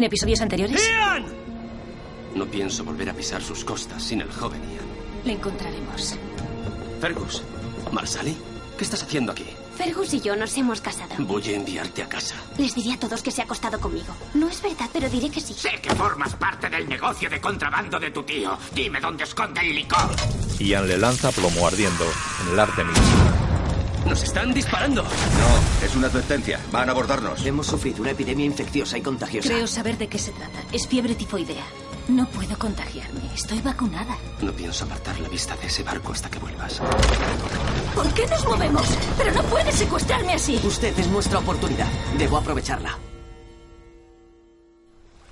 ¿En episodios anteriores? ¡Ian! No pienso volver a pisar sus costas sin el joven Ian. Le encontraremos. Fergus, Marsali, ¿qué estás haciendo aquí? Fergus y yo nos hemos casado. Voy a enviarte a casa. Les diré a todos que se ha acostado conmigo. No es verdad, pero diré que sí. Sé que formas parte del negocio de contrabando de tu tío. Dime dónde esconde el licor. Ian le lanza plomo ardiendo en el Artemis. ¡Nos están disparando! No, es una advertencia. Van a abordarnos. Hemos sufrido una epidemia infecciosa y contagiosa. Creo saber de qué se trata. Es fiebre tifoidea. No puedo contagiarme. Estoy vacunada. No pienso apartar la vista de ese barco hasta que vuelvas. ¿Por qué nos movemos? Pero no puedes secuestrarme así. Usted es nuestra oportunidad. Debo aprovecharla.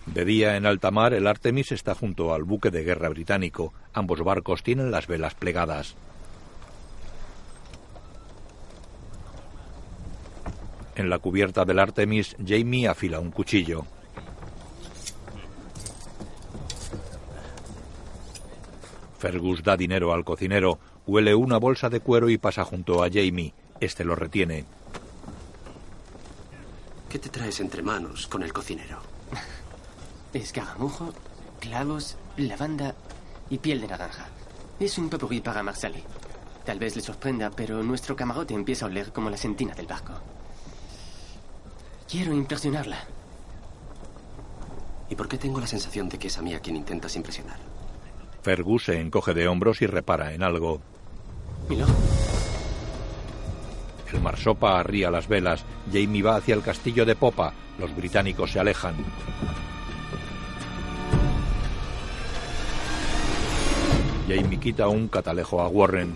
De día en alta mar, el Artemis está junto al buque de guerra británico. Ambos barcos tienen las velas plegadas. En la cubierta del Artemis, Jamie afila un cuchillo. Fergus da dinero al cocinero, huele una bolsa de cuero y pasa junto a Jamie. Este lo retiene. ¿Qué te traes entre manos con el cocinero? Escaramujo, clavos, lavanda y piel de naranja. Es un popurrí para Marsali. Tal vez le sorprenda, pero nuestro camarote empieza a oler como la sentina del barco. Quiero impresionarla. ¿Y por qué tengo la sensación de que es a mí a quien intentas impresionar? Fergus se encoge de hombros y repara en algo. Milo. El marsopa arría las velas. Jamie va hacia el castillo de popa. Los británicos se alejan. Jamie quita un catalejo a Warren.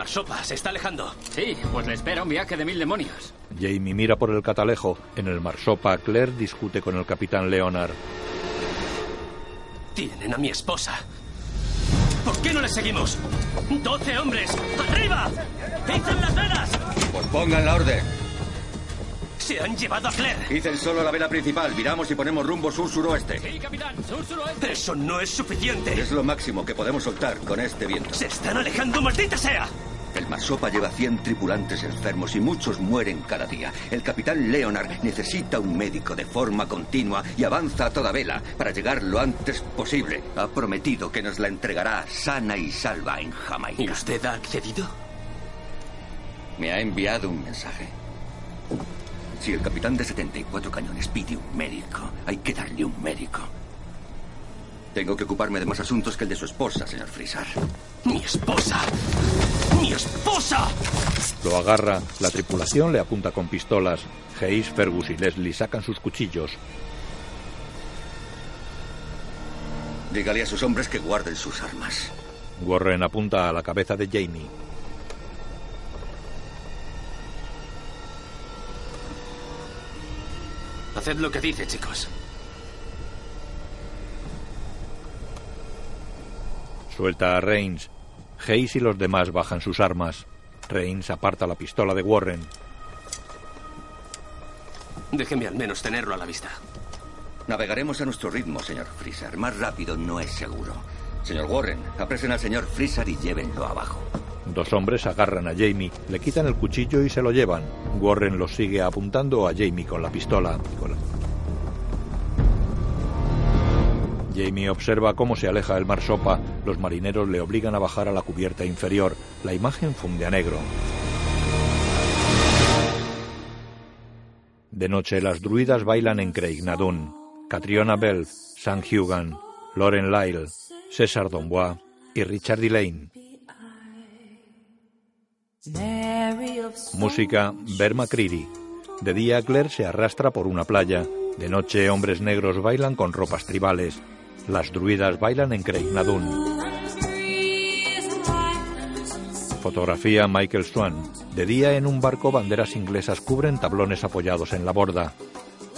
El marsopa se está alejando. Sí, pues le espera un viaje de mil demonios. Jamie mira por el catalejo. En el marsopa, Claire discute con el capitán Leonard. Tienen a mi esposa. ¿Por qué no le seguimos? ¡Doce hombres! ¡Arriba! ¡Izan las velas! Pues pongan la orden. ¡Se han llevado a Claire! Dicen solo la vela principal. Viramos y ponemos rumbo sur-suroeste. Sí, capitán, sur-suroeste. ¡Eso no es suficiente! Es lo máximo que podemos soltar con este viento. ¡Se están alejando, maldita sea! El Marsopa lleva 100 tripulantes enfermos y muchos mueren cada día. El capitán Leonard necesita un médico de forma continua y avanza a toda vela para llegar lo antes posible. Ha prometido que nos la entregará sana y salva en Jamaica. ¿Y usted ha accedido? Me ha enviado un mensaje. Si el capitán de 74 cañones pide un médico, hay que darle un médico. Tengo que ocuparme de más asuntos que el de su esposa, señor Frisar. ¡Mi esposa! ¡Mi esposa! Lo agarra. La tripulación le apunta con pistolas. Hayes, Fergus y Leslie sacan sus cuchillos. Dígale a sus hombres que guarden sus armas. Warren apunta a la cabeza de Jamie. Haced lo que dice, chicos. Suelta a Reigns. Hayes y los demás bajan sus armas. Reigns aparta la pistola de Warren. Déjeme al menos tenerlo a la vista. Navegaremos a nuestro ritmo, señor Freezer. Más rápido no es seguro. Señor Warren, apresen al señor Freezer y llévenlo abajo. Dos hombres agarran a Jamie, le quitan el cuchillo y se lo llevan. Warren los sigue apuntando a Jamie con la pistola. Con la- Jamie observa cómo se aleja el marsopa. Los marineros le obligan a bajar a la cubierta inferior. La imagen funde a negro. De noche, las druidas bailan en Craignadun. Catriona Bell, Sam Hugan, Lauren Lyle, César Dombois y Richard Delane. Música Bear McCreary. De día Claire se arrastra por una playa. De noche hombres negros bailan con ropas tribales. Las druidas bailan en Craignadun. Fotografía Michael Swan. De día en un barco banderas inglesas cubren tablones apoyados en la borda.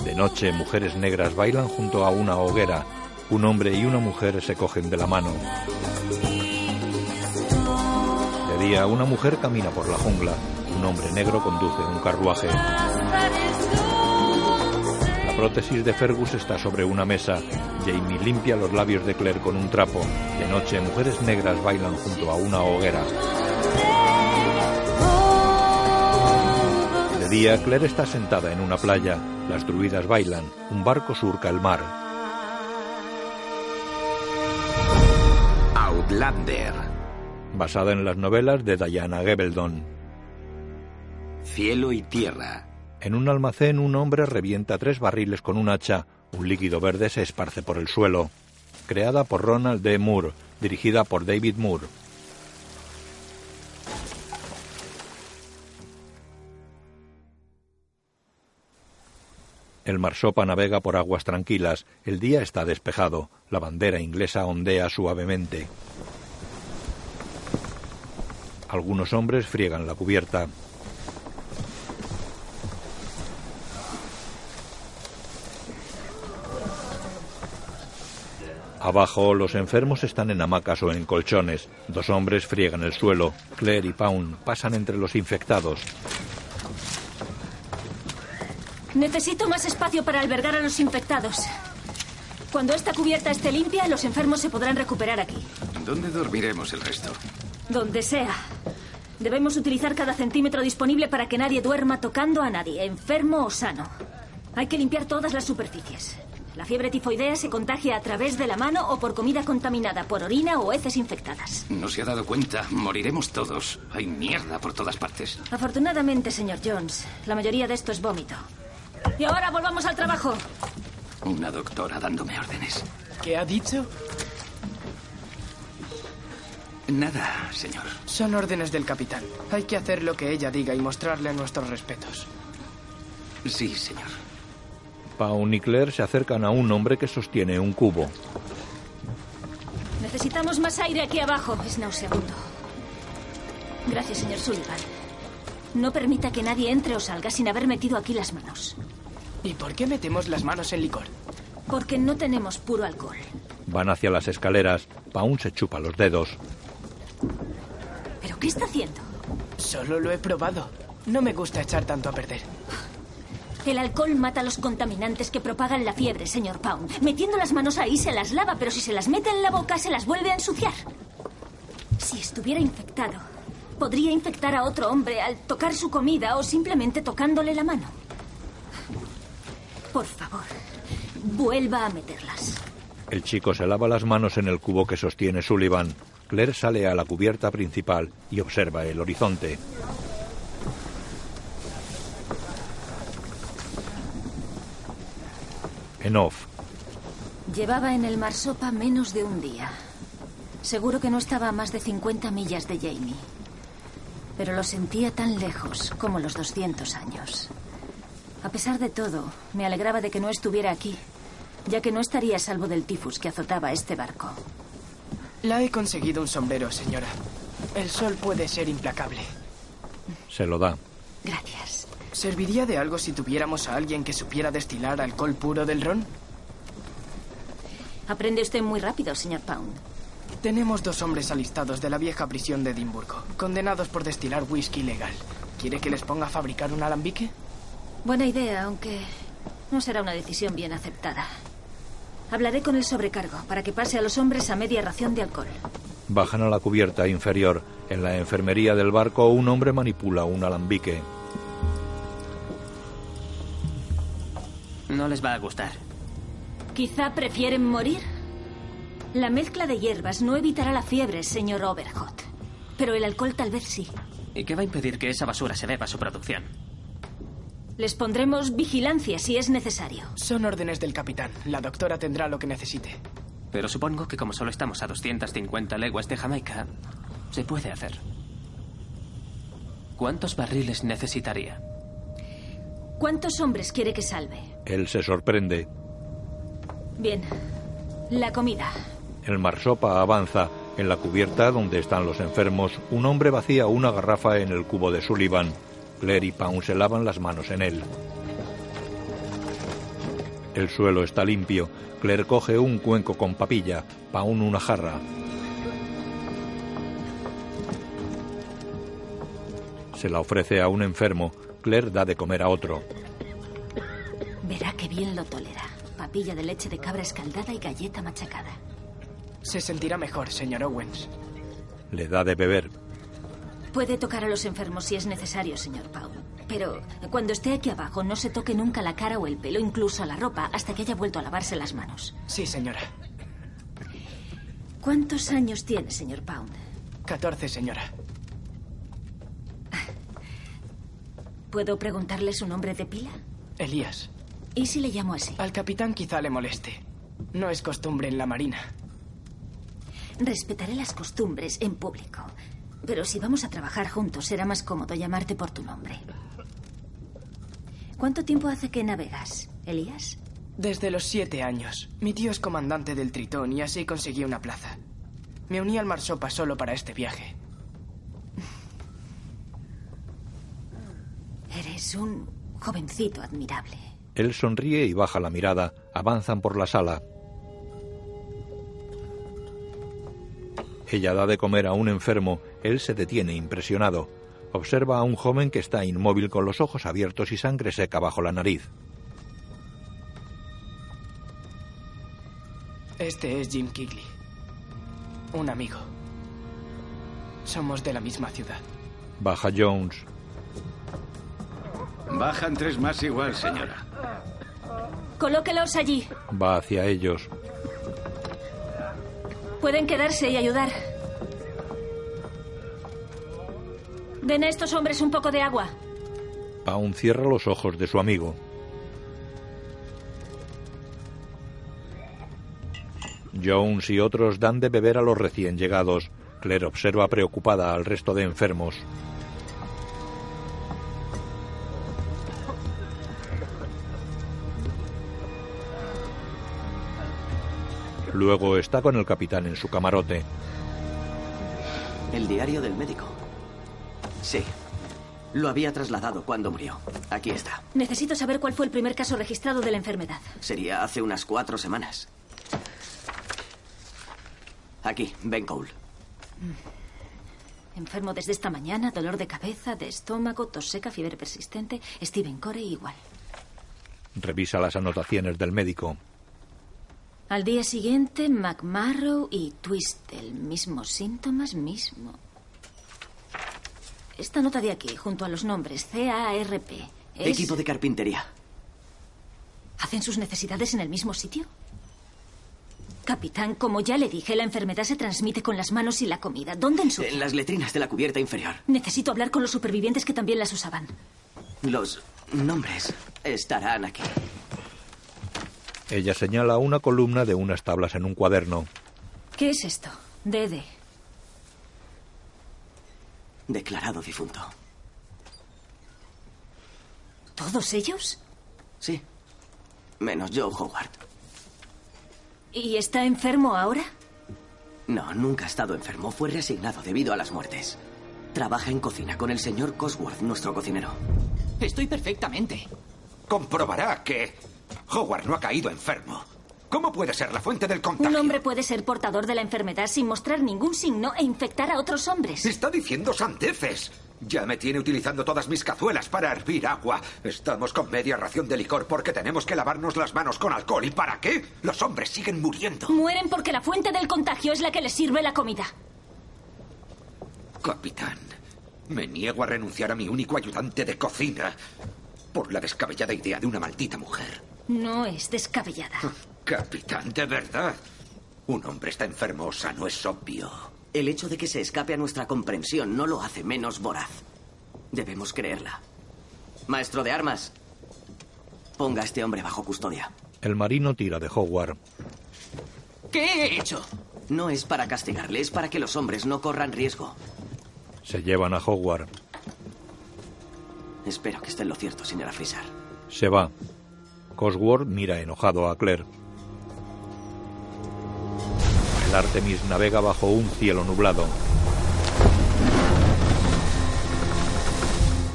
De noche mujeres negras bailan junto a una hoguera. Un hombre y una mujer se cogen de la mano. De día una mujer camina por la jungla. Un hombre negro conduce un carruaje. La prótesis de Fergus está sobre una mesa. Jamie limpia los labios de Claire con un trapo. De noche mujeres negras bailan junto a una hoguera. De día, Claire está sentada en una playa. Las druidas bailan. Un barco surca el mar. Outlander. Basada en las novelas de Diana Gabaldon. Cielo y tierra. En un almacén, un hombre revienta tres barriles con un hacha. Un líquido verde se esparce por el suelo. Creada por Ronald D. Moore, dirigida por David Moore. El marsopa navega por aguas tranquilas. El día está despejado. La bandera inglesa ondea suavemente. Algunos hombres friegan la cubierta. Abajo, los enfermos están en hamacas o en colchones. Dos hombres friegan el suelo. Claire y Pound pasan entre los infectados. Necesito más espacio para albergar a los infectados. Cuando esta cubierta esté limpia, los enfermos se podrán recuperar aquí. ¿Dónde dormiremos el resto? Donde sea. Debemos utilizar cada centímetro disponible para que nadie duerma tocando a nadie, enfermo o sano. Hay que limpiar todas las superficies. La fiebre tifoidea se contagia a través de la mano o por comida contaminada, por orina o heces infectadas. No se ha dado cuenta. Moriremos todos. Hay mierda por todas partes. Afortunadamente, señor Jones, la mayoría de esto es vómito. Y ahora volvamos al trabajo. Una doctora dándome órdenes. ¿Qué ha dicho? Nada, señor. Son órdenes del capitán. Hay que hacer lo que ella diga y mostrarle nuestros respetos. Sí, señor. Pound y Claire se acercan a un hombre que sostiene un cubo. Necesitamos más aire aquí abajo. Es nauseabundo. Gracias, señor Sullivan. No permita que nadie entre o salga sin haber metido aquí las manos. ¿Y por qué metemos las manos en licor? Porque no tenemos puro alcohol. Van hacia las escaleras. Pound se chupa los dedos. ¿Pero qué está haciendo? Solo lo he probado. No me gusta echar tanto a perder. El alcohol mata los contaminantes que propagan la fiebre, señor Pound. Metiendo las manos ahí se las lava, pero si se las mete en la boca se las vuelve a ensuciar. Si estuviera infectado, podría infectar a otro hombre al tocar su comida o simplemente tocándole la mano. Por favor, vuelva a meterlas. El chico se lava las manos en el cubo que sostiene Sullivan. Claire sale a la cubierta principal y observa el horizonte. En off, Llevaba en el Marsopa menos de un día. Seguro que no estaba a más de 50 millas de Jamie. Pero lo sentía tan lejos como los 200 años. A pesar de todo, me alegraba de que no estuviera aquí, ya que no estaría a salvo del tifus que azotaba este barco. La he conseguido un sombrero, señora. El sol puede ser implacable. se lo da. Gracias. ¿Serviría de algo si tuviéramos a alguien que supiera destilar alcohol puro del ron? Aprende usted muy rápido, señor Pound. Tenemos dos hombres alistados de la vieja prisión de Edimburgo, condenados por destilar whisky legal. ¿Quiere que les ponga a fabricar un alambique? Buena idea, aunque no será una decisión bien aceptada. Hablaré con el sobrecargo para que pase a los hombres a media ración de alcohol. Bajan a la cubierta inferior. En la enfermería del barco, un hombre manipula un alambique. No les va a gustar. Quizá prefieren morir. La mezcla de hierbas no evitará la fiebre, señor Overhot. Pero el alcohol tal vez sí. ¿Y qué va a impedir que esa basura se beba su producción? Les pondremos vigilancia si es necesario. Son órdenes del capitán. La doctora tendrá lo que necesite. Pero supongo que como solo estamos a 250 leguas de Jamaica, se puede hacer. ¿Cuántos barriles necesitaría? ¿Cuántos hombres quiere que salve? Él se sorprende. Bien. La comida. El marsopa avanza. En la cubierta donde están los enfermos, un hombre vacía una garrafa en el cubo de Sullivan. Claire y Pound se lavan las manos en él. El suelo está limpio. Claire coge un cuenco con papilla, Pound una jarra. Se la ofrece a un enfermo. Claire da de comer a otro. Verá que bien lo tolera. Papilla de leche de cabra escaldada y galleta machacada. Se sentirá mejor, señor Owens. Le da de beber. Puede tocar a los enfermos si es necesario, señor Paul. Pero cuando esté aquí abajo, no se toque nunca la cara o el pelo, incluso la ropa, hasta que haya vuelto a lavarse las manos. Sí, señora. ¿Cuántos años tiene, señor Pound? 14, señora. ¿Puedo preguntarle su nombre de pila? Elías. ¿Y si le llamo así? Al capitán quizá le moleste. No es costumbre en la Marina. Respetaré las costumbres en público. Pero si vamos a trabajar juntos, será más cómodo llamarte por tu nombre. ¿Cuánto tiempo hace que navegas, Elías? Desde los siete años. Mi tío es comandante del Tritón y así conseguí una plaza. Me uní al Marsopa solo para este viaje. Eres un jovencito admirable. Él sonríe y baja la mirada. Avanzan por la sala. Ella da de comer a un enfermo. Él se detiene impresionado. Observa a un joven que está inmóvil con los ojos abiertos y sangre seca bajo la nariz. Este es Jim Kigley. Un amigo. Somos de la misma ciudad. Baja Jones. Bajan tres más igual, señora. Colóquelos allí. Va hacia ellos. Pueden quedarse y ayudar. Den a estos hombres un poco de agua. Pound cierra los ojos de su amigo. Jones y otros dan de beber a los recién llegados. Claire observa preocupada al resto de enfermos. Luego está con el capitán en su camarote. El diario del médico. Sí. Lo había trasladado cuando murió. Aquí está. Necesito saber cuál fue el primer caso registrado de la enfermedad. Sería hace unas cuatro semanas. Aquí, Ben Cole. Enfermo desde esta mañana, dolor de cabeza, de estómago, tos seca, fiebre persistente. Steven Corey igual. Revisa las anotaciones del médico. Al día siguiente, McMarrow y Twistel. Mismos síntomas, mismo. Esta nota de aquí, junto a los nombres C-A-R-P. es- Equipo de carpintería. ¿Hacen sus necesidades en el mismo sitio? Capitán, como ya le dije, la enfermedad se transmite con las manos y la comida. ¿Dónde ensucia? En las letrinas de la cubierta inferior. Necesito hablar con los supervivientes que también las usaban. Los nombres estarán aquí. Ella señala una columna de unas tablas en un cuaderno. ¿Qué es esto? Dede. Declarado difunto. ¿Todos ellos? Sí. Menos Joe Howard. ¿Y está enfermo ahora? No, nunca ha estado enfermo. Fue reasignado debido a las muertes. Trabaja en cocina con el señor Cosworth, nuestro cocinero. Estoy perfectamente. Comprobará que Howard no ha caído enfermo. ¿Cómo puede ser la fuente del contagio? Un hombre puede ser portador de la enfermedad sin mostrar ningún signo e infectar a otros hombres. Está diciendo sandeces. Ya me tiene utilizando todas mis cazuelas para hervir agua. Estamos con media ración de licor porque tenemos que lavarnos las manos con alcohol. ¿Y para qué? Los hombres siguen muriendo. Mueren porque la fuente del contagio es la que les sirve la comida. Capitán, me niego a renunciar a mi único ayudante de cocina por la descabellada idea de una maldita mujer. No es descabellada. Capitán, de verdad. Un hombre está enfermo o sano es obvio. El hecho de que se escape a nuestra comprensión no lo hace menos voraz. Debemos creerla. Maestro de armas, ponga a este hombre bajo custodia. El marino tira de Howard. ¿Qué he hecho? No es para castigarle, es para que los hombres no corran riesgo. Se llevan a Howard. Espero que esté en lo cierto, señora Fraser. Se va. Cosworth mira enojado a Claire. El Artemis navega bajo un cielo nublado.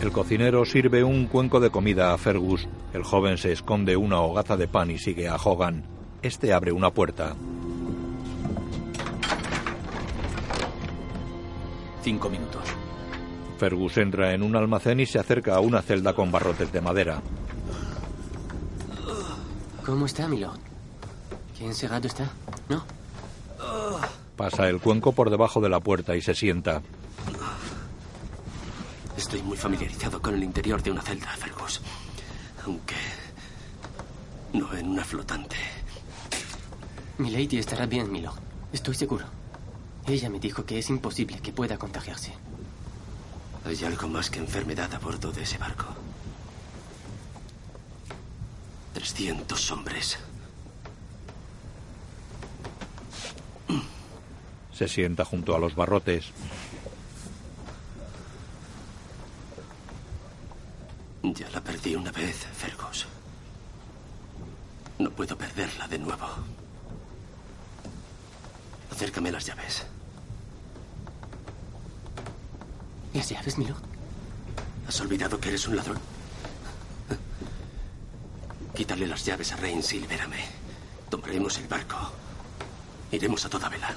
El cocinero sirve un cuenco de comida a Fergus. El joven se esconde una hogaza de pan y sigue a Hogan. Este abre una puerta. Cinco minutos. Fergus entra en un almacén y se acerca a una celda con barrotes de madera. ¿Cómo está, Milord? ¿Qué encerrado está? ¿No? Pasa el cuenco por debajo de la puerta y se sienta. Estoy muy familiarizado con el interior de una celda, Fergus. Aunque no en una flotante. Milady estará bien, Milord. Estoy seguro. Ella me dijo que es imposible que pueda contagiarse. Hay algo más que enfermedad a bordo de ese barco. 300 hombres. Se sienta junto a los barrotes. Ya la perdí una vez, Fergus. No puedo perderla de nuevo. Acércame las llaves. ¿Las llaves, Milord? ¿Has olvidado que eres un ladrón? Quítale las llaves a Reigns y libérame. Tomaremos el barco. Iremos a toda vela.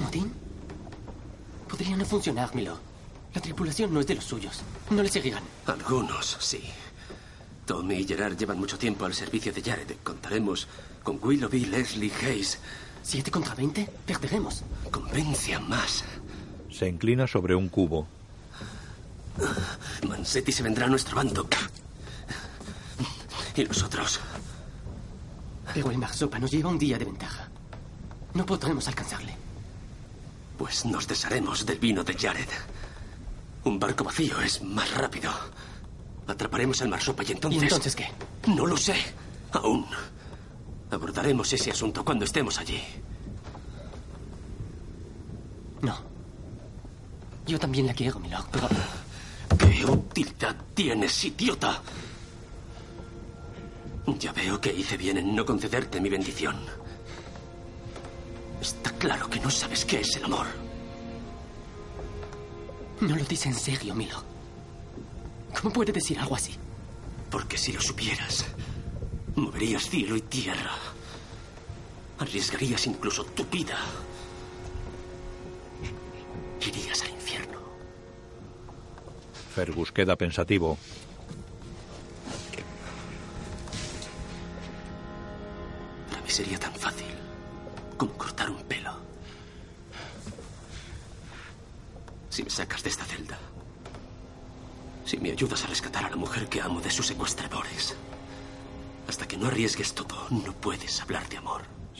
¿Motín? Podría no funcionar, Milord. La tripulación no es de los suyos. No le seguirán. Algunos, sí. Tommy y Gerard llevan mucho tiempo al servicio de Jared. Contaremos con Willoughby, Leslie, Hayes. ¿Siete contra veinte? Perderemos. Convence a más. Se inclina sobre un cubo. Mansetti se vendrá a nuestro bando. ¿Y los otros? Pero el Marsopa nos lleva un día de ventaja. No podremos alcanzarle. Pues nos desharemos del vino de Jared. Un barco vacío es más rápido. Atraparemos al Marsopa y entonces... ¿Y entonces qué? No lo sé. Aún. Abordaremos ese asunto cuando estemos allí. No. Yo también la quiero, Milord, pero... ¿Qué utilidad tienes, idiota? Ya veo que hice bien en no concederte mi bendición. Está claro que no sabes qué es el amor. No lo dice en serio, Milo. ¿Cómo puede decir algo así? Porque si lo supieras, moverías cielo y tierra. Arriesgarías incluso tu vida. Irías al infierno. Fergus queda pensativo.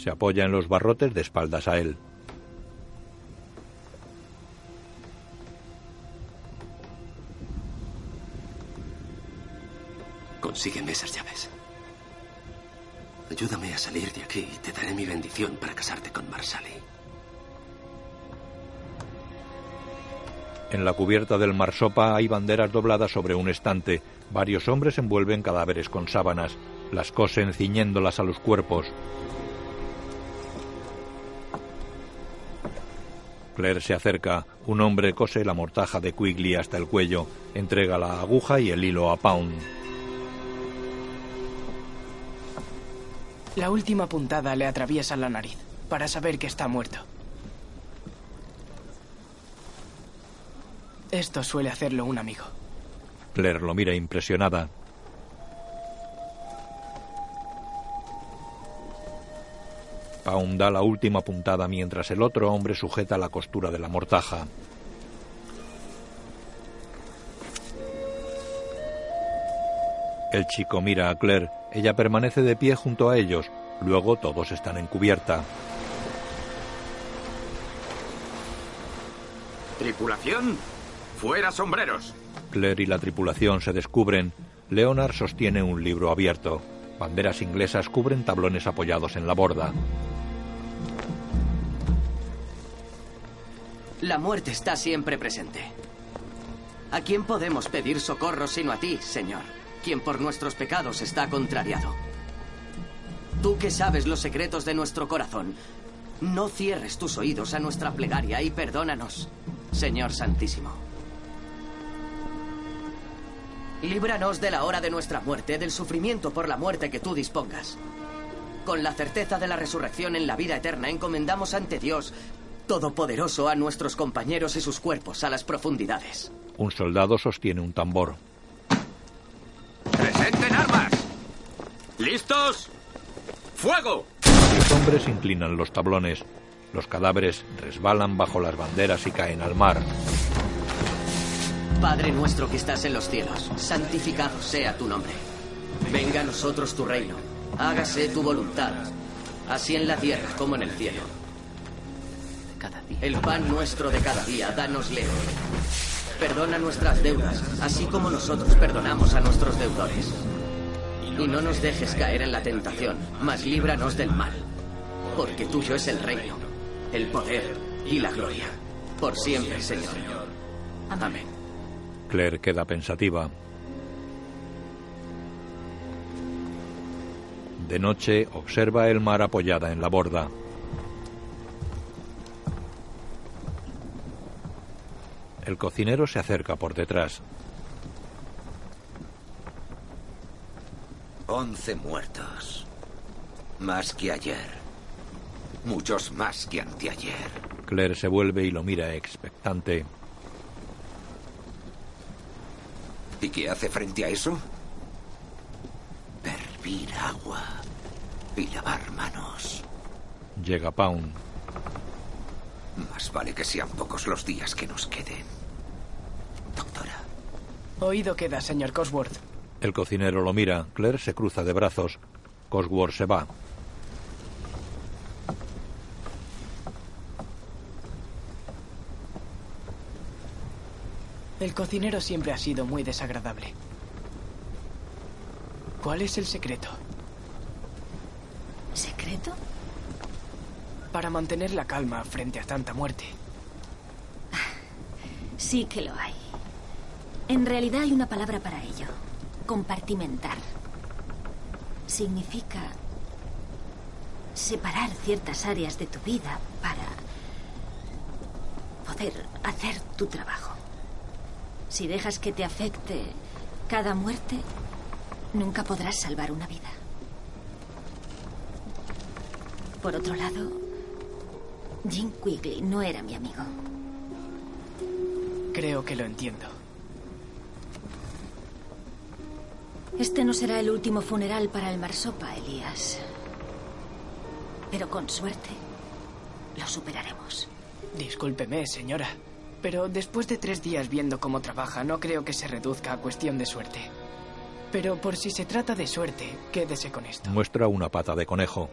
Se apoya en los barrotes de espaldas a él. Consígueme esas llaves. Ayúdame a salir de aquí y te daré mi bendición para casarte con Marsali. En la cubierta del marsopa hay banderas dobladas sobre un estante. Varios hombres envuelven cadáveres con sábanas. Las cosen ciñéndolas a los cuerpos. Claire se acerca. Un hombre cose la mortaja de Quigley hasta el cuello. Entrega la aguja y el hilo a Pound. La última puntada le atraviesa la nariz, para saber que está muerto. Esto suele hacerlo un amigo. Claire lo mira impresionada. Da la última puntada mientras el otro hombre sujeta la costura de la mortaja. El chico mira a Claire. Ella permanece de pie junto a ellos. Luego todos están en cubierta. Tripulación, fuera sombreros. Claire y la tripulación se descubren. Leonard sostiene un libro abierto. Banderas inglesas cubren tablones apoyados en la borda. La muerte está siempre presente. ¿A quién podemos pedir socorro sino a ti, Señor? Quien por nuestros pecados está contrariado. Tú que sabes los secretos de nuestro corazón, no cierres tus oídos a nuestra plegaria y perdónanos, Señor Santísimo. Líbranos de la hora de nuestra muerte, del sufrimiento por la muerte que tú dispongas. Con la certeza de la resurrección en la vida eterna, encomendamos ante Dios Todopoderoso a nuestros compañeros y sus cuerpos a las profundidades. Un soldado sostiene un tambor. ¡Presenten armas! ¿Listos? ¡Fuego! Los hombres inclinan los tablones. Los cadáveres resbalan bajo las banderas y caen al mar. Padre nuestro que estás en los cielos, santificado sea tu nombre. Venga a nosotros tu reino. Hágase tu voluntad, así en la tierra como en el cielo. El pan nuestro de cada día, dánosle hoy. Perdona nuestras deudas, así como nosotros perdonamos a nuestros deudores. Y no nos dejes caer en la tentación, mas líbranos del mal. Porque tuyo es el reino, el poder y la gloria. Por siempre, Señor. Amén. Claire queda pensativa. De noche observa el mar apoyada en la borda. El cocinero se acerca por detrás. Once muertos. Más que ayer. Muchos más que anteayer. Claire se vuelve y lo mira expectante. ¿Y qué hace frente a eso? Hervir agua y lavar manos. Llega Pound. Más vale que sean pocos los días que nos queden. Oído queda, señor Cosworth. El cocinero lo mira. Claire se cruza de brazos. Cosworth se va. El cocinero siempre ha sido muy desagradable. ¿Cuál es el secreto? ¿Secreto? Para mantener la calma frente a tanta muerte. Sí que lo hay. En realidad hay una palabra para ello. Compartimentar. Significa separar ciertas áreas de tu vida para poder hacer tu trabajo. Si dejas que te afecte cada muerte, nunca podrás salvar una vida. Por otro lado, Jim Quigley no era mi amigo. Creo que lo entiendo. Este no será el último funeral para el Marsopa, Elías. Pero con suerte, lo superaremos. Discúlpeme, señora. Pero después de tres días viendo cómo trabaja, no creo que se reduzca a cuestión de suerte. Pero por si se trata de suerte, quédese con esto. Muestra una pata de conejo.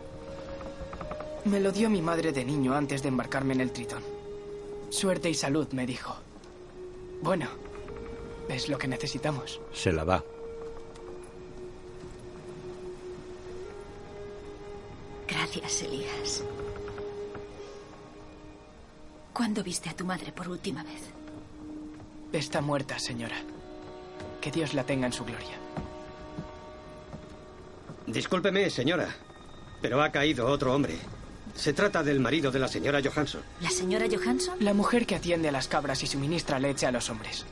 Me lo dio mi madre de niño antes de embarcarme en el Tritón. Suerte y salud, me dijo. Bueno, es lo que necesitamos. Se la da. Gracias, Elías. ¿Cuándo viste a tu madre por última vez? Está muerta, señora. Que Dios la tenga en su gloria. Discúlpeme, señora, pero ha caído otro hombre. Se trata del marido de la señora Johansson. ¿La señora Johansson? La mujer que atiende a las cabras y suministra leche a los hombres.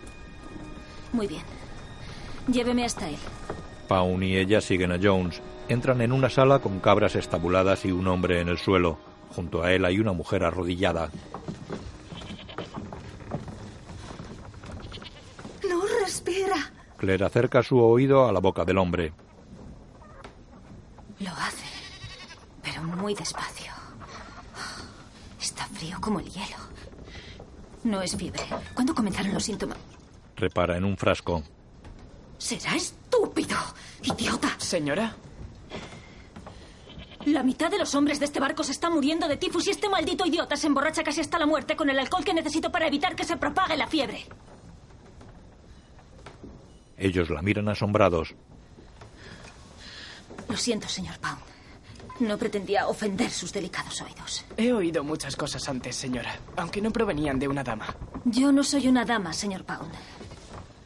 Muy bien. Lléveme hasta él. Paun y ella siguen a Jones. Entran en una sala con cabras estabuladas y un hombre en el suelo. Junto a él hay una mujer arrodillada. No respira. Claire acerca su oído a la boca del hombre. Lo hace, pero muy despacio. Frío como el hielo. No es fiebre. ¿Cuándo comenzaron los síntomas? Repara en un frasco. Será estúpido, idiota. Señora, La mitad de los hombres de este barco se está muriendo de tifus y este maldito idiota se emborracha casi hasta la muerte con el alcohol que necesito para evitar que se propague la fiebre. Ellos la miran asombrados. Lo siento, señor Pound. No pretendía ofender sus delicados oídos. he oído muchas cosas antes, señora, aunque no provenían de una dama. Yo no soy una dama, señor Pound.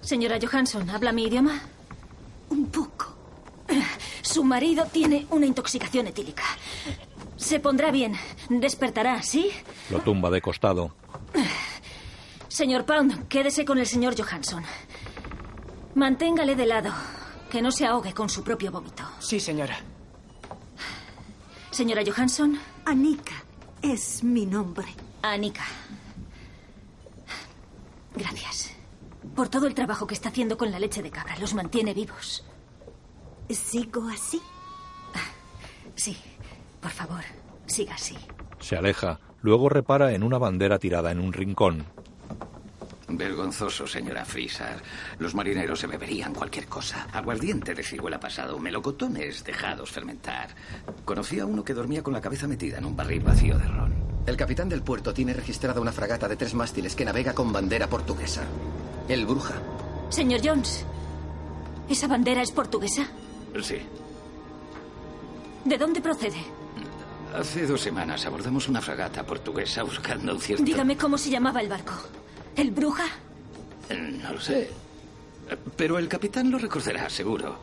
Señora Johansson, ¿habla mi idioma? Un poco. Su marido tiene una intoxicación etílica. Se pondrá bien. Despertará, ¿sí? Lo tumba de costado. Señor Pound, quédese con el señor Johansson. Manténgale de lado. Que no se ahogue con su propio vómito. Sí, señora. Señora Johansson. Anika es mi nombre. Anika. Gracias. Por todo el trabajo que está haciendo con la leche de cabra. Los mantiene vivos. ¿Sigo así? Sí. Por favor, siga así. Se aleja. Luego repara en una bandera tirada en un rincón. Vergonzoso, señora Frisar. Los marineros se beberían cualquier cosa. Aguardiente de ciruela pasado, melocotones dejados fermentar. Conocí a uno que dormía con la cabeza metida en un barril vacío de ron. El capitán del puerto tiene registrada una fragata de tres mástiles que navega con bandera portuguesa. El Bruja. Señor Jones, ¿esa bandera es portuguesa? Sí. ¿De dónde procede? Hace dos semanas abordamos una fragata portuguesa buscando un cierto... Dígame cómo se llamaba el barco. ¿El Bruja? No lo sé. Pero el capitán lo recordará, seguro.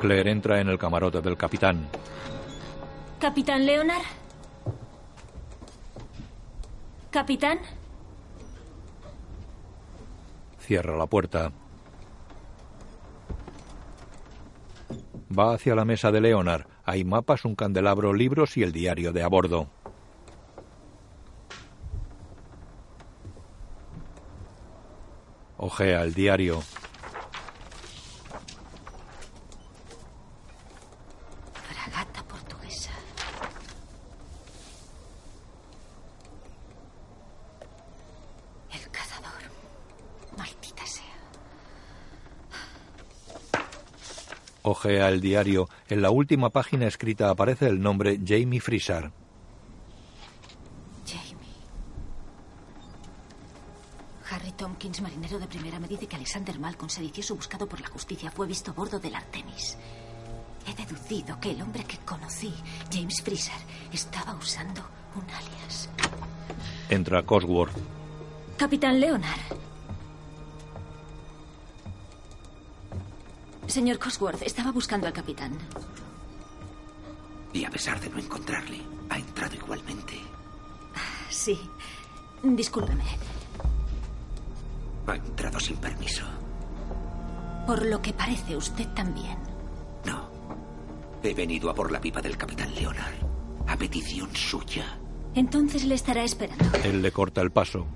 Claire entra en el camarote del capitán. ¿Capitán Leonard? ¿Capitán? Cierra la puerta. Va hacia la mesa de Leonard. Hay mapas, un candelabro, libros y el diario de a bordo. Ojea el diario. Fragata portuguesa. El cazador. Maldita sea. Ojea el diario. En la última página escrita aparece el nombre Jamie Frisar. Jamie. Harry De primera, me dice que Alexander Malcolm, sedicioso buscado por la justicia, fue visto a bordo del Artemis. He deducido que el hombre que conocí, James Fraser, estaba usando un alias. Entra Cosworth. Capitán Leonard. Señor Cosworth, estaba buscando al capitán. Y a pesar de no encontrarle, ha entrado igualmente. Sí. Discúlpeme. Ha entrado sin permiso. Por lo que parece, usted también. He venido a por la pipa del capitán Leonard. A petición suya. Entonces le estará esperando. Él le corta el paso.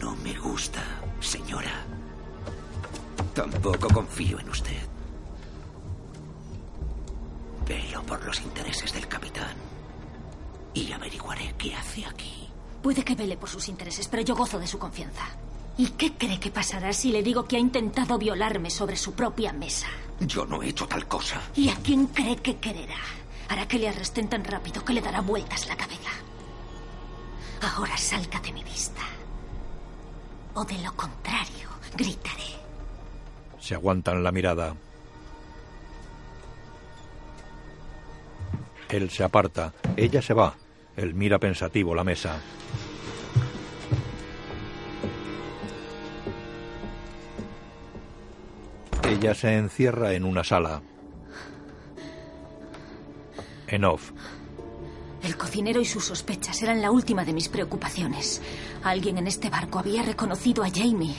No me gusta, señora. Tampoco confío en usted. Velo por los intereses del capitán. Y averiguaré qué hace aquí. Puede que vele por sus intereses, pero yo gozo de su confianza. ¿Y qué cree que pasará si le digo que ha intentado violarme sobre su propia mesa? Yo no he hecho tal cosa. ¿Y a quién cree que quererá? Hará que le arresten tan rápido que le dará vueltas la cabeza. Ahora salga de mi vista. O de lo contrario, gritaré. Se aguantan la mirada. Él se aparta. Ella se va. Él mira pensativo la mesa. Ella se encierra en una sala. En off. El cocinero y sus sospechas eran la última de mis preocupaciones. Alguien en este barco había reconocido a Jamie.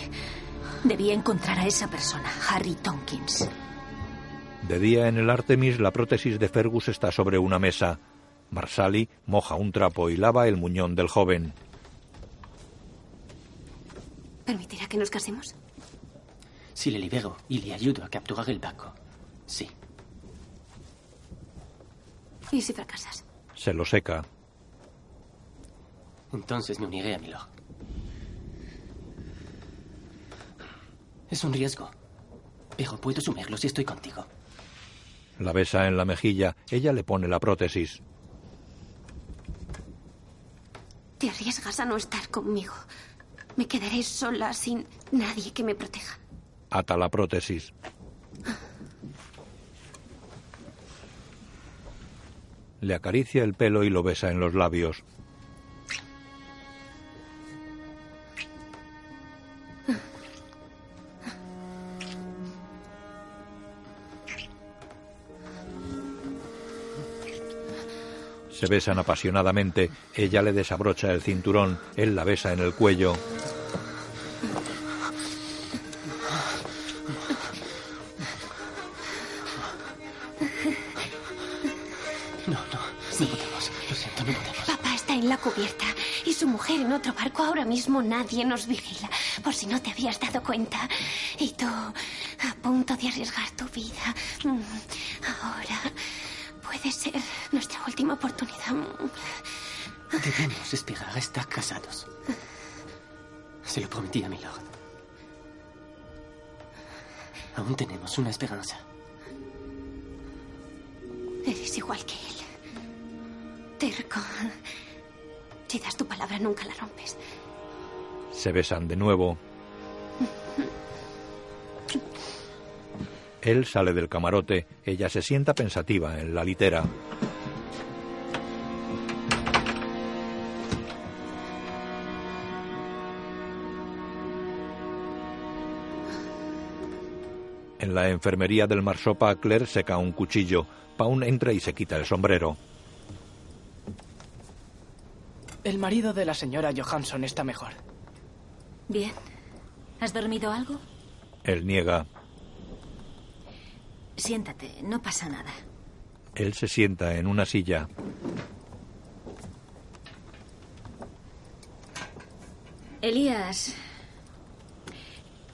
Debía encontrar a esa persona, Harry Tompkins. De día en el Artemis, la prótesis de Fergus está sobre una mesa. Marsali moja un trapo y lava el muñón del joven. ¿Permitirá que nos casemos? Si le libero y le ayudo a capturar el barco. Sí. ¿Y si fracasas? Se lo seca. Entonces me uniré a Milord. Es un riesgo. Pero puedo asumirlo si estoy contigo. La besa en la mejilla. Ella le pone la prótesis. Te arriesgas a no estar conmigo. Me quedaré sola sin nadie que me proteja. Ata la prótesis. Le acaricia el pelo y lo besa en los labios. Se besan apasionadamente. Ella le desabrocha el cinturón. Él la besa en el cuello. No, no, no podemos. Lo siento, no podemos. Papá está en la cubierta y su mujer en otro barco. Ahora mismo nadie nos vigila, por si no te habías dado cuenta. Y tú, a punto de arriesgar tu vida. Mm, Ahora puede ser última oportunidad. Debemos esperar a estar casados. Se lo prometí a mi lord. Aún tenemos una esperanza. Eres igual que él. Terco. Si das tu palabra, nunca la rompes. Se besan de nuevo. Él sale del camarote, ella se sienta pensativa en la litera. En la enfermería del Marsopa, Claire seca un cuchillo. Paun entra y se quita el sombrero. El marido de la señora Johansson está mejor. Bien. ¿Has dormido algo? Él niega. Siéntate, no pasa nada. Él se sienta en una silla. Elías,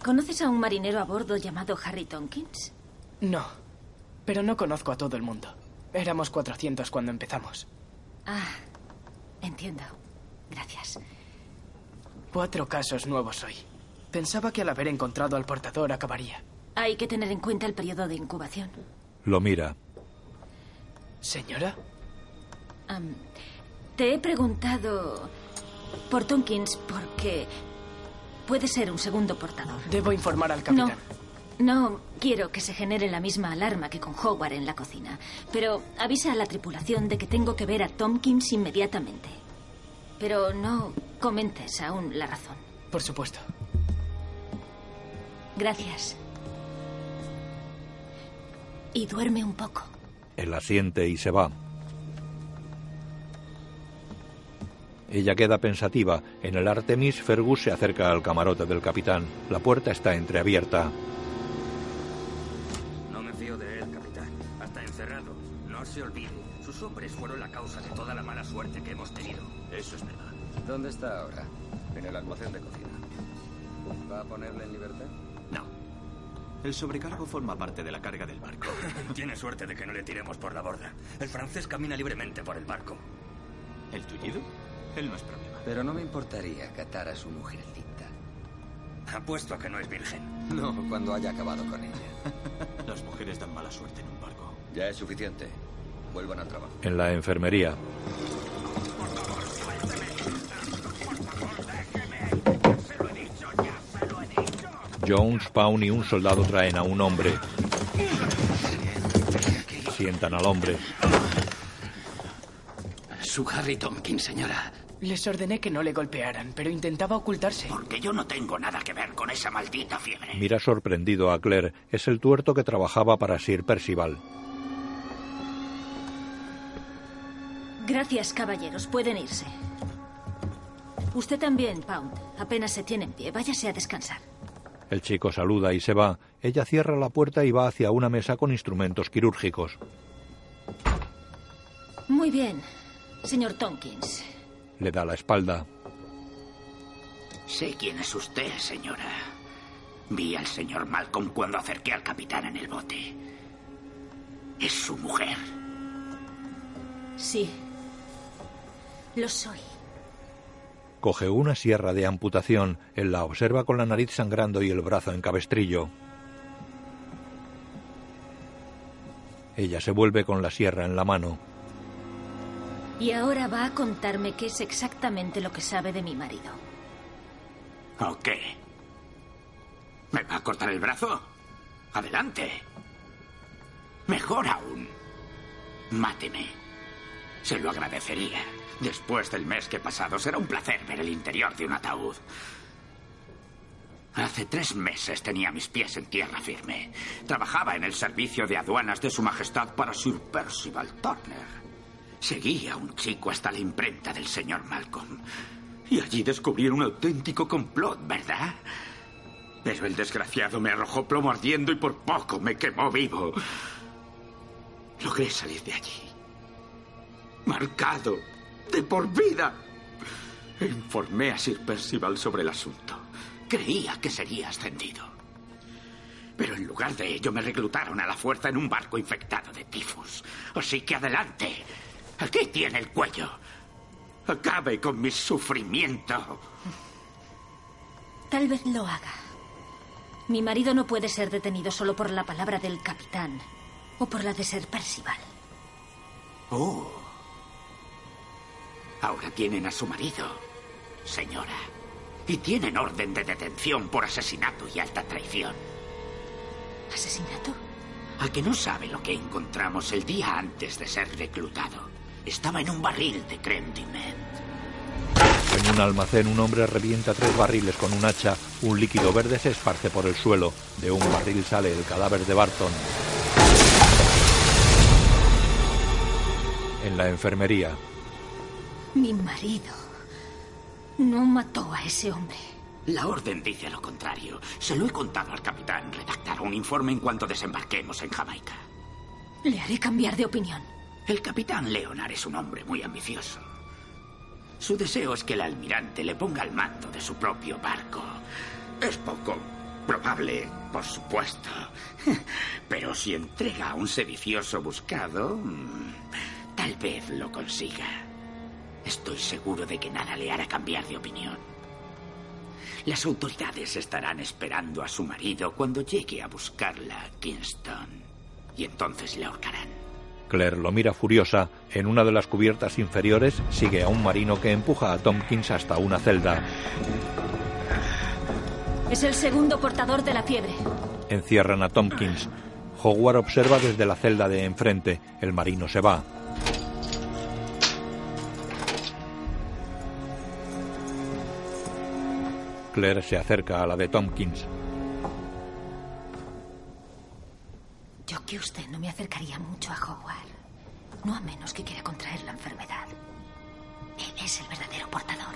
¿conoces a un marinero a bordo llamado Harry Tompkins? No, pero no conozco a todo el mundo. Éramos 400 cuando empezamos. Ah, entiendo. Gracias. Cuatro casos nuevos hoy. Pensaba que al haber encontrado al portador acabaría. Hay que tener en cuenta el periodo de incubación. Lo mira. Señora, Am, te he preguntado por Tompkins porque puede ser un segundo portador. debo informar al capitán. No, no quiero que se genere la misma alarma que con Howard en la cocina, pero avisa a la tripulación de que tengo que ver a Tompkins inmediatamente. Pero no comentes aún la razón. Por supuesto. Gracias. Y duerme un poco. Él asiente y se va. Ella queda pensativa. En el Artemis, Fergus se acerca al camarote del capitán. La puerta está entreabierta. No me fío de él, capitán. Hasta encerrado. No se olvide. Sus hombres fueron la causa de toda la mala suerte que hemos tenido. Eso es verdad. ¿Dónde está ahora? En el almacén de cocina. ¿Va a ponerle en libertad? No. El sobrecargo forma parte de la carga del barco. Tiene suerte de que no le tiremos por la borda. El francés camina libremente por el barco. ¿El tullido? Él no es problema. Pero no me importaría catar a su mujercita. Apuesto a que no es virgen. No, cuando haya acabado con ella. Las mujeres dan mala suerte en un barco. Ya es suficiente. Vuelvan al trabajo. En la enfermería. Jones, Pound y un soldado traen a un hombre. Sientan al hombre. Su Harry Tompkins, señora. Les ordené que no le golpearan, pero intentaba ocultarse. Porque yo no tengo nada que ver con esa maldita fiebre. Mira sorprendido a Claire. Es el tuerto que trabajaba para Sir Percival. Gracias, caballeros. Pueden irse. Usted también, Pound. Apenas se tiene en pie. Váyase a descansar. El chico saluda y se va. Ella cierra la puerta y va hacia una mesa con instrumentos quirúrgicos. Muy bien, señor Tompkins. Le da la espalda. Sé quién es usted, señora. Vi al señor Malcolm cuando acerqué al capitán en el bote. Es su mujer. Sí. Lo soy. Coge una sierra de amputación. Él la observa con la nariz sangrando y el brazo en cabestrillo. Ella se vuelve con la sierra en la mano. Y ahora va a contarme qué es exactamente lo que sabe de mi marido. ¿O qué? ¿Me va a cortar el brazo? Adelante. Mejor aún. Máteme. Se lo agradecería. Después del mes que pasado, será un placer ver el interior de un ataúd. Hace tres meses tenía mis pies en tierra firme. Trabajaba en el servicio de aduanas de Su Majestad para Sir Percival Turner. Seguí a un chico hasta la imprenta del señor Malcolm. Y allí descubrí un auténtico complot, ¿verdad? Pero el desgraciado me arrojó plomo ardiendo y por poco me quemó vivo. Logré salir de allí. Marcado. De por vida. Informé a Sir Percival sobre el asunto. Creía que sería ascendido. Pero en lugar de ello me reclutaron a la fuerza en un barco infectado de tifus. Así que adelante. Aquí tiene el cuello. Acabe con mi sufrimiento. Tal vez lo haga. Mi marido no puede ser detenido solo por la palabra del capitán o por la de ser Percival. Oh. Ahora tienen a su marido, señora. Y tienen orden de detención por asesinato y alta traición. ¿Asesinato? ¿A que no sabe lo que encontramos el día antes de ser reclutado? Estaba en un barril de menthe. En un almacén un hombre revienta tres barriles con un hacha, un líquido verde se esparce por el suelo. De un barril sale el cadáver de Barton. En la enfermería, Mi marido no mató a ese hombre. La orden dice lo contrario. Se lo he contado al capitán. Redactará un informe en cuanto desembarquemos en Jamaica. Le haré cambiar de opinión. El capitán Leonard es un hombre muy ambicioso. Su deseo es que el almirante le ponga al mando de su propio barco. Es poco probable, por supuesto. Pero si entrega a un sedicioso buscado, mm, tal vez lo consiga. Estoy seguro de que nada le hará cambiar de opinión. Las autoridades estarán esperando a su marido cuando llegue a buscarla a Kingston. Y entonces le ahorcarán. Claire lo mira furiosa. En una de las cubiertas inferiores sigue a un marino que empuja a Tompkins hasta una celda. Es el segundo portador de la fiebre. Encierran a Tompkins. Howard observa desde la celda de enfrente. El marino se va. Claire se acerca a la de Tompkins. Que usted no me acercaría mucho a Howard. No a menos que quiera contraer la enfermedad. Él es el verdadero portador.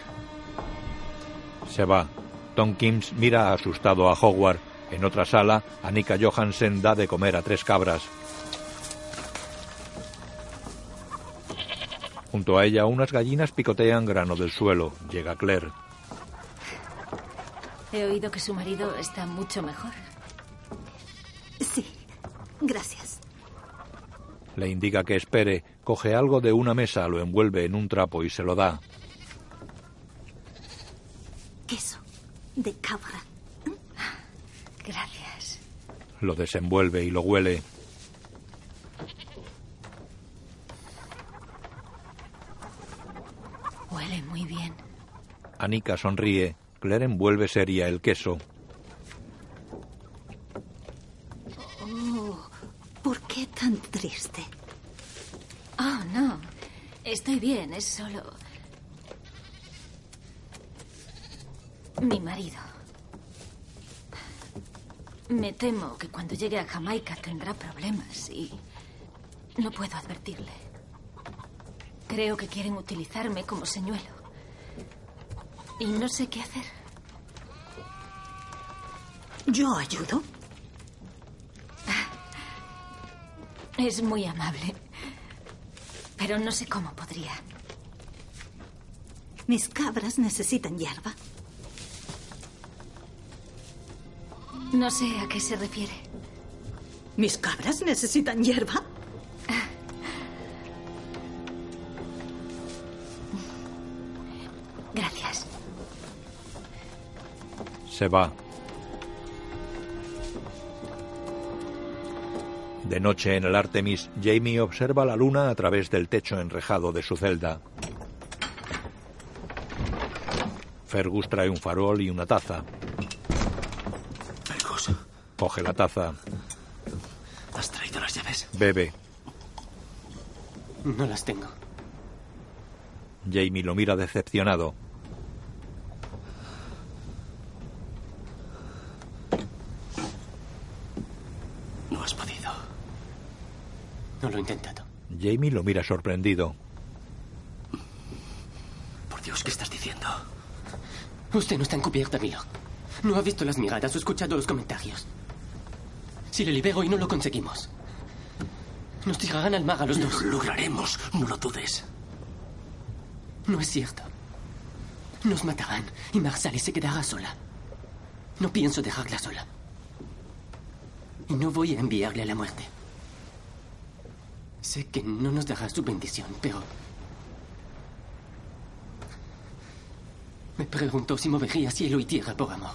Se va. Tompkins mira asustado a Howard. En otra sala, Annika Johansen da de comer a tres cabras. Junto a ella, unas gallinas picotean grano del suelo. Llega Claire. He oído que su marido está mucho mejor. Sí, gracias. Le indica que espere, coge algo de una mesa, lo envuelve en un trapo y se lo da. Queso de cabra. Gracias. Lo desenvuelve y lo huele. Huele muy bien. Anika sonríe. Claire envuelve seria el queso. Oh, ¿por tan triste? Oh, no. Estoy bien, es solo... Mi marido. Me temo que cuando llegue a Jamaica tendrá problemas y no puedo advertirle. Creo que quieren utilizarme como señuelo. Y no sé qué hacer. ¿Yo ayudo? Es muy amable. Pero no sé cómo podría. Mis cabras necesitan hierba. No sé a qué se refiere. ¿Mis cabras necesitan hierba? Gracias. Se va. De noche en el Artemis, Jamie observa la luna a través del techo enrejado de su celda. Fergus trae un farol y una taza. Fergus, Coge la taza, ¿has traído las llaves? bebe. No las tengo. Jamie lo mira decepcionado. No has podido. No lo he intentado. Jamie lo mira sorprendido. Por Dios, ¿qué estás diciendo? Usted no está encubierta, Milo. No ha visto las miradas o escuchado los comentarios. Si le libero y no lo conseguimos, nos tirarán al mar a los dos. Lo lograremos, no lo dudes. No es cierto. Nos matarán y Marsali se quedará sola. No pienso dejarla sola. Y no voy a enviarle a la muerte. Sé que no nos dará su bendición, pero... preguntó si movería cielo y tierra por amor.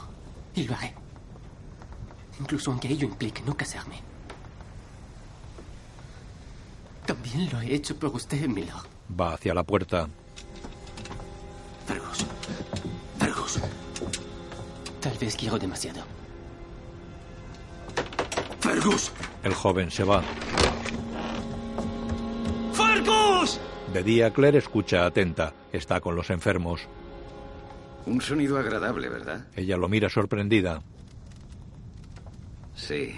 Y lo haré. Incluso aunque ello implique no casarme. También lo he hecho por usted, Milord. Va hacia la puerta. Fergus. Fergus. Tal vez quiero demasiado. ¡Fergus! El joven se va. De día, Claire escucha atenta. Está con los enfermos. Un sonido agradable, ¿verdad? Ella lo mira sorprendida. Sí.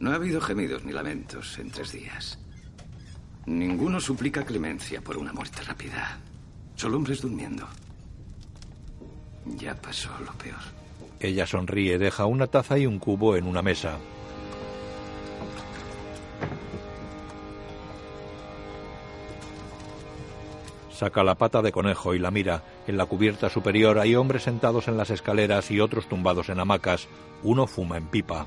No ha habido gemidos ni lamentos en tres días. Ninguno suplica clemencia por una muerte rápida. Solo hombres durmiendo. Ya pasó lo peor. Ella sonríe, deja una taza y un cubo en una mesa. Saca la pata de conejo y la mira. En la cubierta superior hay hombres sentados en las escaleras y otros tumbados en hamacas. Uno fuma en pipa.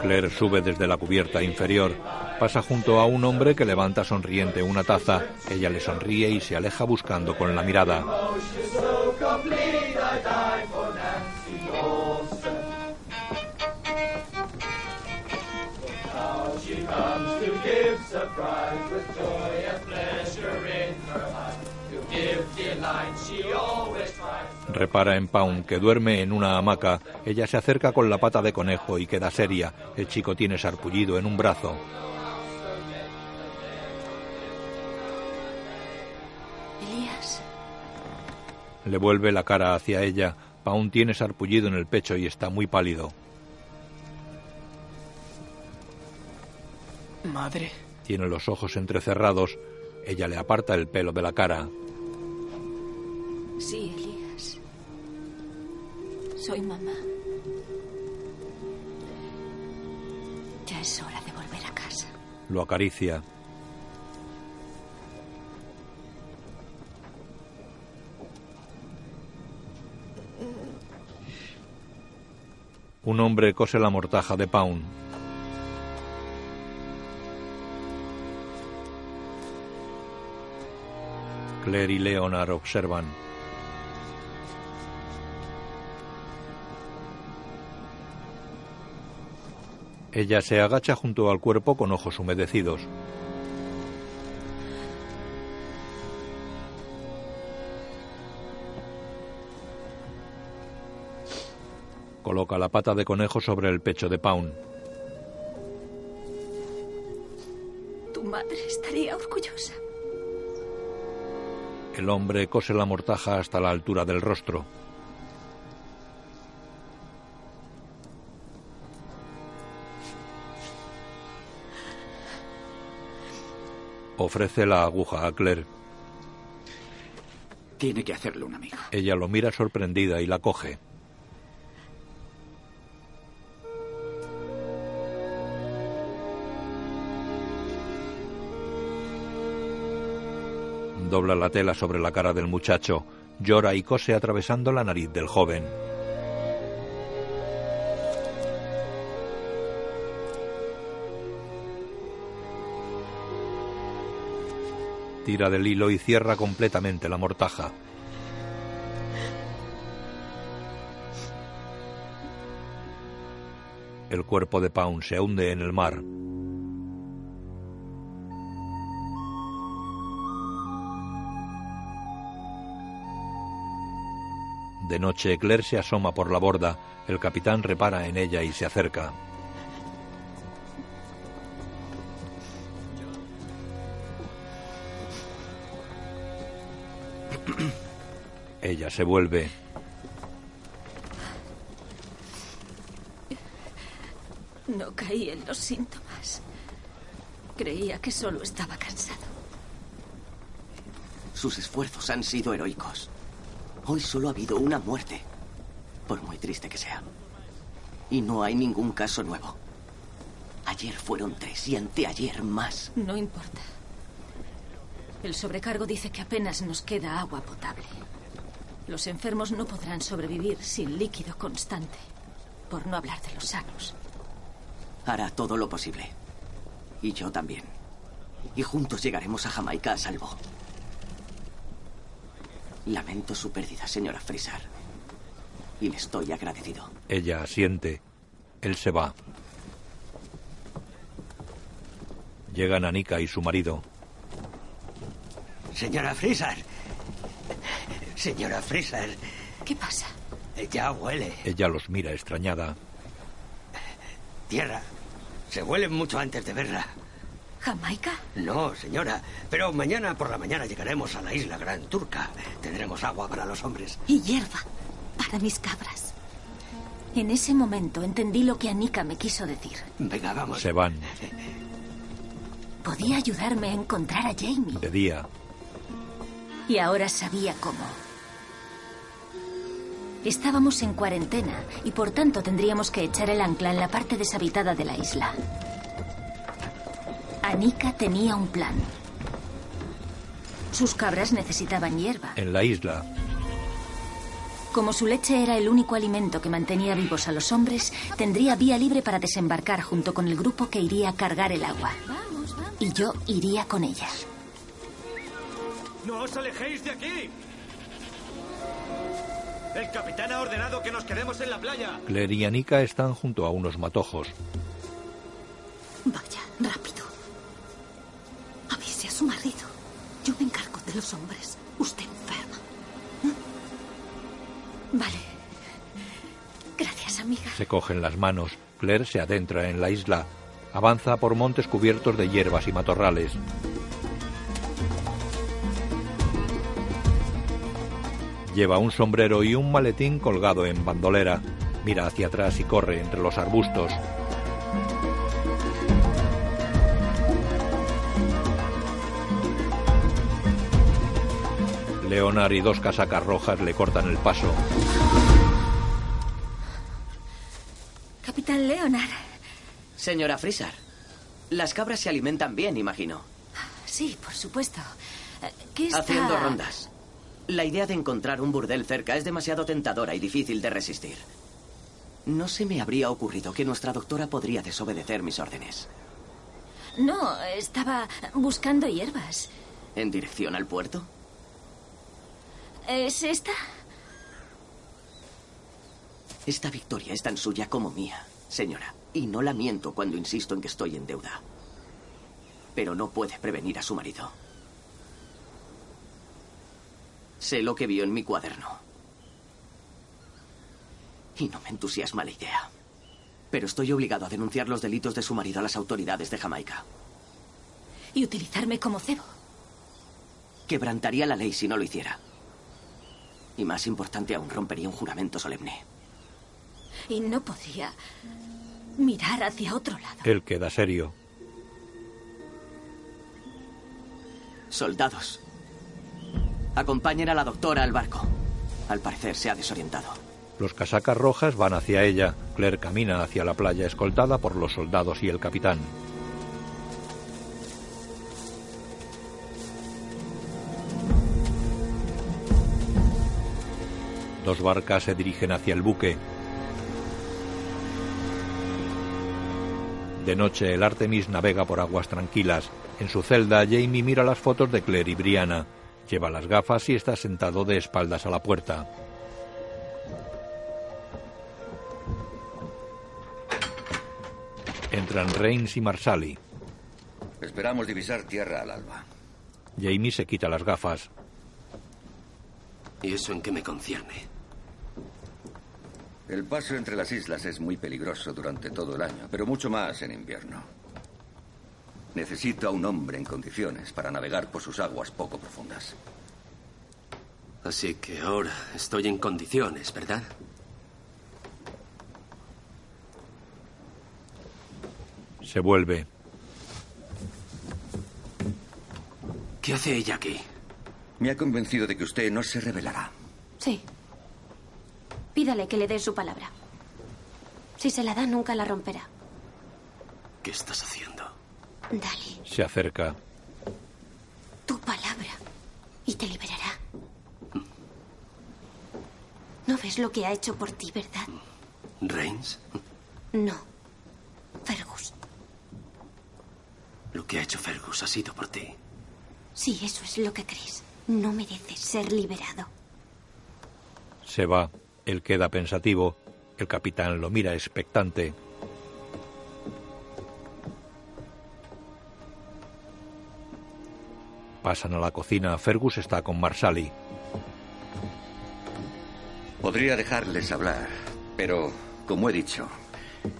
Claire sube desde la cubierta inferior. Pasa junto a un hombre que levanta sonriente una taza. Ella le sonríe y se aleja buscando con la mirada. Repara en Pound, que duerme en una hamaca. Ella se acerca con la pata de conejo y queda seria. El chico tiene sarpullido en un brazo. Elías, Le vuelve la cara hacia ella. Pound tiene sarpullido en el pecho y está muy pálido. Madre. Tiene los ojos entrecerrados. Ella le aparta el pelo de la cara. sí. Soy mamá. Ya es hora de volver a casa. Lo acaricia. Un hombre cose la mortaja de Pound. Claire y Leonard observan. Ella se agacha junto al cuerpo con ojos humedecidos. Coloca la pata de conejo sobre el pecho de Pound. Tu madre estaría orgullosa. El hombre cose la mortaja hasta la altura del rostro. Ofrece la aguja a Claire. Tiene que hacerle un amigo. Ella lo mira sorprendida y la coge. Dobla la tela sobre la cara del muchacho. Llora y cose atravesando la nariz del joven. Tira del hilo y cierra completamente la mortaja. El cuerpo de Pound se hunde en el mar. De noche, Claire se asoma por la borda. El capitán repara en ella y se acerca. Ella se vuelve. No caí en los síntomas. Creía que solo estaba cansado. Sus esfuerzos han sido heroicos. Hoy solo ha habido una muerte, por muy triste que sea. Y no hay ningún caso nuevo. Ayer fueron tres y anteayer más. No importa. El sobrecargo dice que apenas nos queda agua potable. Los enfermos no podrán sobrevivir sin líquido constante, por no hablar de los sanos. Hará todo lo posible. Y yo también. Y juntos llegaremos a Jamaica a salvo. Lamento su pérdida, señora Fraser. Y le estoy agradecido. Ella asiente. Él se va. Llegan Anika y su marido. Señora Fraser. Señora Fraser. ¿Qué pasa? Ya huele. Ella los mira extrañada. Tierra. Se huele mucho antes de verla. ¿Jamaica? No, señora. Pero mañana por la mañana llegaremos a la isla Gran Turca. Tendremos agua para los hombres. Y hierba para mis cabras. En ese momento entendí lo que Anika me quiso decir. Venga, vamos. Se van. Podía ayudarme a encontrar a Jamie. De día. Y ahora sabía cómo. Estábamos en cuarentena y por tanto tendríamos que echar el ancla en la parte deshabitada de la isla. Anika tenía un plan. Sus cabras necesitaban hierba. En la isla, Como su leche era el único alimento que mantenía vivos a los hombres, tendría vía libre para desembarcar junto con el grupo que iría a cargar el agua. Y yo iría con ella. ¡No os alejéis de aquí! El capitán ha ordenado que nos quedemos en la playa. Claire y Anika están junto a unos matojos. Vaya, rápido. Avise a su marido. Yo me encargo de los hombres. Usted enferma. Vale. Gracias, amiga. Se cogen las manos. Claire se adentra en la isla. Avanza por montes cubiertos de hierbas y matorrales. Lleva un sombrero y un maletín colgado en bandolera. Mira hacia atrás y corre entre los arbustos. Leonard y dos casacas rojas le cortan el paso. Capitán Leonard. Señora Frisar, las cabras se alimentan bien, imagino. Sí, por supuesto. ¿Qué está...? Haciendo rondas. La idea de encontrar un burdel cerca es demasiado tentadora y difícil de resistir. No se me habría ocurrido que nuestra doctora podría desobedecer mis órdenes. No, estaba buscando hierbas. ¿En dirección al puerto? ¿Es esta? Esta victoria es tan suya como mía, señora. Y no la miento cuando insisto en que estoy en deuda. Pero no puede prevenir a su marido. Sé lo que vio en mi cuaderno. Y no me entusiasma la idea. Pero estoy obligado a denunciar los delitos de su marido a las autoridades de Jamaica. Y utilizarme como cebo. Quebrantaría la ley si no lo hiciera. Y más importante aún, rompería un juramento solemne. Y no podía mirar hacia otro lado. Él queda serio. Soldados. Acompañen a la doctora al barco. Al parecer se ha desorientado. Los casacas rojas van hacia ella. Claire camina hacia la playa escoltada por los soldados y el capitán. Dos barcas se dirigen hacia el buque. De noche, el Artemis navega por aguas tranquilas. En su celda, Jamie mira las fotos de Claire y Brianna. Lleva las gafas y está sentado de espaldas a la puerta. Entran Reigns y Marsali. Esperamos divisar tierra al alba. Jamie se quita las gafas. ¿Y eso en qué me concierne? El paso entre las islas es muy peligroso durante todo el año, pero mucho más en invierno. Necesito a un hombre en condiciones para navegar por sus aguas poco profundas. Así que ahora estoy en condiciones, ¿verdad? Se vuelve. ¿Qué hace ella aquí? Me ha convencido de que usted no se rebelará. Sí. Pídale que le dé su palabra. Si se la da, nunca la romperá. ¿Qué estás haciendo? Dale Se acerca. tu palabra y te liberará. No ves lo que ha hecho por ti, ¿verdad? ¿Reigns? No. Fergus. Lo que ha hecho Fergus ha sido por ti. Si eso es lo que crees, no mereces ser liberado. Se va. Él queda pensativo. El capitán lo mira expectante. Pasan a la cocina. Fergus está con Marsali. Podría dejarles hablar, pero, como he dicho,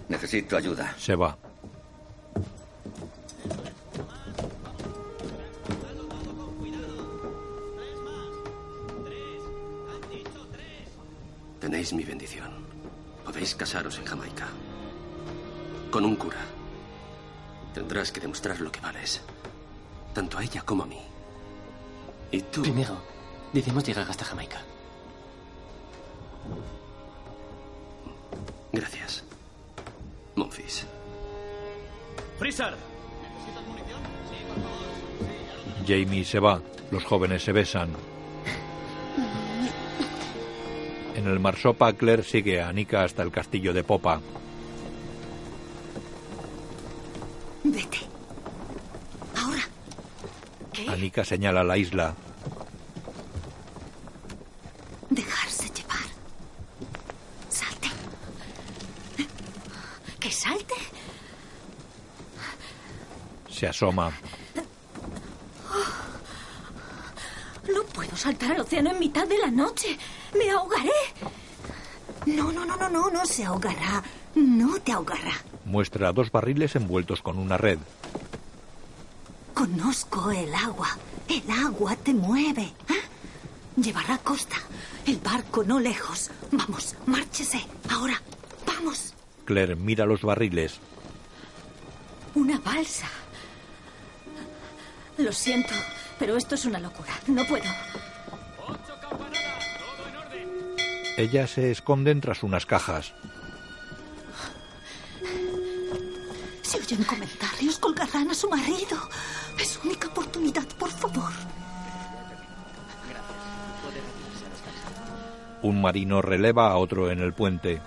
necesito ayuda. Se va. Tenéis mi bendición. Podéis casaros en Jamaica. Con un cura. Tendrás que demostrar lo que vales. Tanto a ella como a mí. Y tú... Primero, debemos llegar hasta Jamaica. Gracias. Monfis. ¡Freezer! Jamie se va. Los jóvenes se besan. En el marsopa, Claire sigue a Anika hasta el castillo de Popa. Vete. Ahora. ¿Qué? Anika señala la isla. Dejarse llevar. Salte. ¿Que salte? Se asoma. No puedo saltar al océano en mitad de la noche. Me ahogaré. No, no, no, no, no, no se ahogará. No te ahogará. Muestra dos barriles envueltos con una red. Conozco el agua. El agua te mueve. ¿eh? Llevará a costa. El barco no lejos. Vamos, márchese. Ahora, vamos. Claire mira los barriles. Una balsa. Lo siento, pero esto es una locura. No puedo. Ella se esconden tras unas cajas. Si oyen comentarios, colgarán a su marido. Favor. Un marino releva a otro en el puente.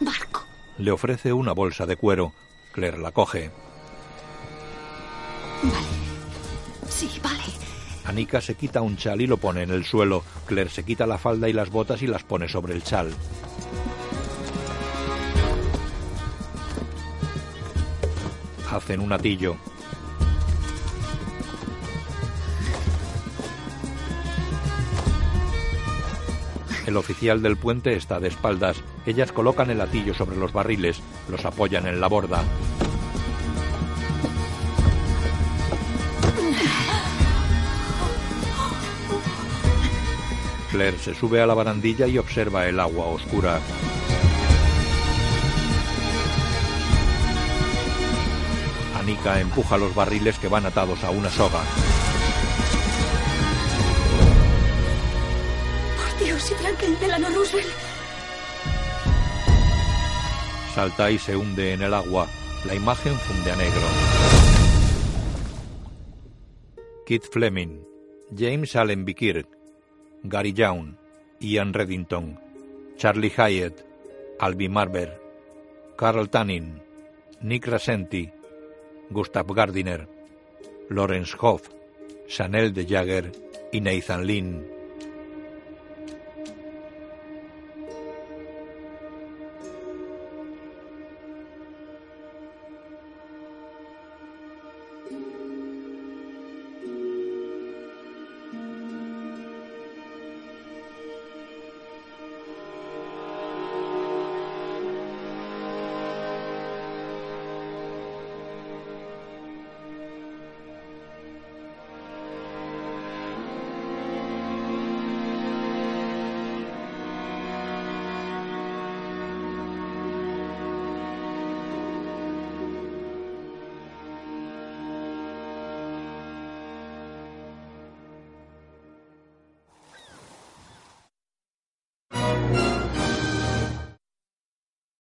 Barco. Le ofrece una bolsa de cuero. Claire la coge. Sí, vale. Anika se quita un chal y lo pone en el suelo. Claire se quita la falda y las botas y las pone sobre el chal. Hacen un atillo. El oficial del puente está de espaldas. Ellas colocan el atillo sobre los barriles, los apoyan en la borda. Claire se sube a la barandilla y observa el agua oscura. Empuja los barriles que van atados a una soga. Por Dios y Franklin Delano Roosevelt. Salta y se hunde en el agua. La imagen funde a negro. Kit Fleming, James Allen Bikirk, Gary Young, Ian Reddington, Charlie Hyatt, Albi Marber, Carl Tanin, Nick Rasenti, Gustav Gardiner, Lawrence Hoff, Chanel de Jagger y Nathan Lynn.